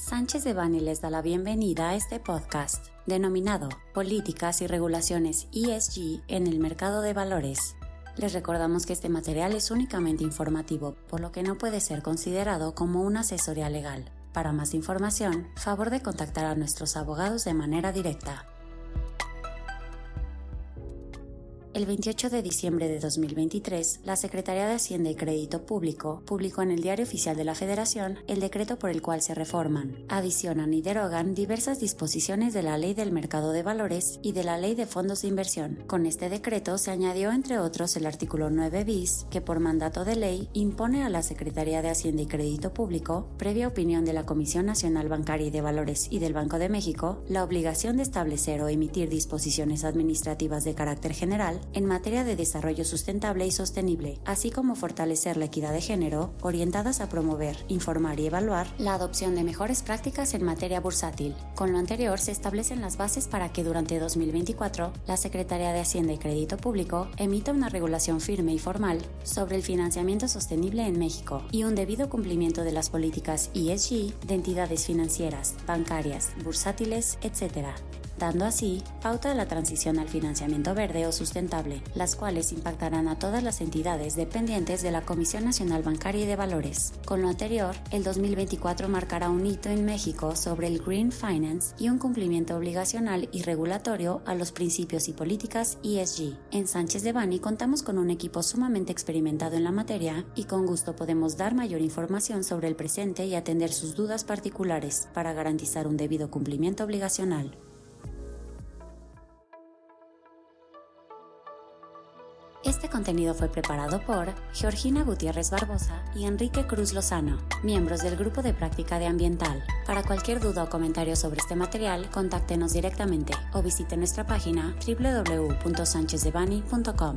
Sánchez de Bani les da la bienvenida a este podcast, denominado Políticas y Regulaciones ESG en el Mercado de Valores. Les recordamos que este material es únicamente informativo, por lo que no puede ser considerado como una asesoría legal. Para más información, favor de contactar a nuestros abogados de manera directa. El 28 de diciembre de 2023, la Secretaría de Hacienda y Crédito Público publicó en el Diario Oficial de la Federación el decreto por el cual se reforman, adicionan y derogan diversas disposiciones de la Ley del Mercado de Valores y de la Ley de Fondos de Inversión. Con este decreto se añadió, entre otros, el artículo 9 bis, que por mandato de ley impone a la Secretaría de Hacienda y Crédito Público, previa opinión de la Comisión Nacional Bancaria y de Valores y del Banco de México, la obligación de establecer o emitir disposiciones administrativas de carácter general en materia de desarrollo sustentable y sostenible, así como fortalecer la equidad de género, orientadas a promover, informar y evaluar la adopción de mejores prácticas en materia bursátil. Con lo anterior, se establecen las bases para que durante 2024 la Secretaría de Hacienda y Crédito Público emita una regulación firme y formal sobre el financiamiento sostenible en México y un debido cumplimiento de las políticas ESG de entidades financieras, bancarias, bursátiles, etc dando así pauta a la transición al financiamiento verde o sustentable, las cuales impactarán a todas las entidades dependientes de la Comisión Nacional Bancaria y de Valores. Con lo anterior, el 2024 marcará un hito en México sobre el Green Finance y un cumplimiento obligacional y regulatorio a los principios y políticas ESG. En Sánchez de Bani contamos con un equipo sumamente experimentado en la materia y con gusto podemos dar mayor información sobre el presente y atender sus dudas particulares para garantizar un debido cumplimiento obligacional. Este contenido fue preparado por Georgina Gutiérrez Barbosa y Enrique Cruz Lozano, miembros del Grupo de Práctica de Ambiental. Para cualquier duda o comentario sobre este material, contáctenos directamente o visite nuestra página www.sanchezdevani.com.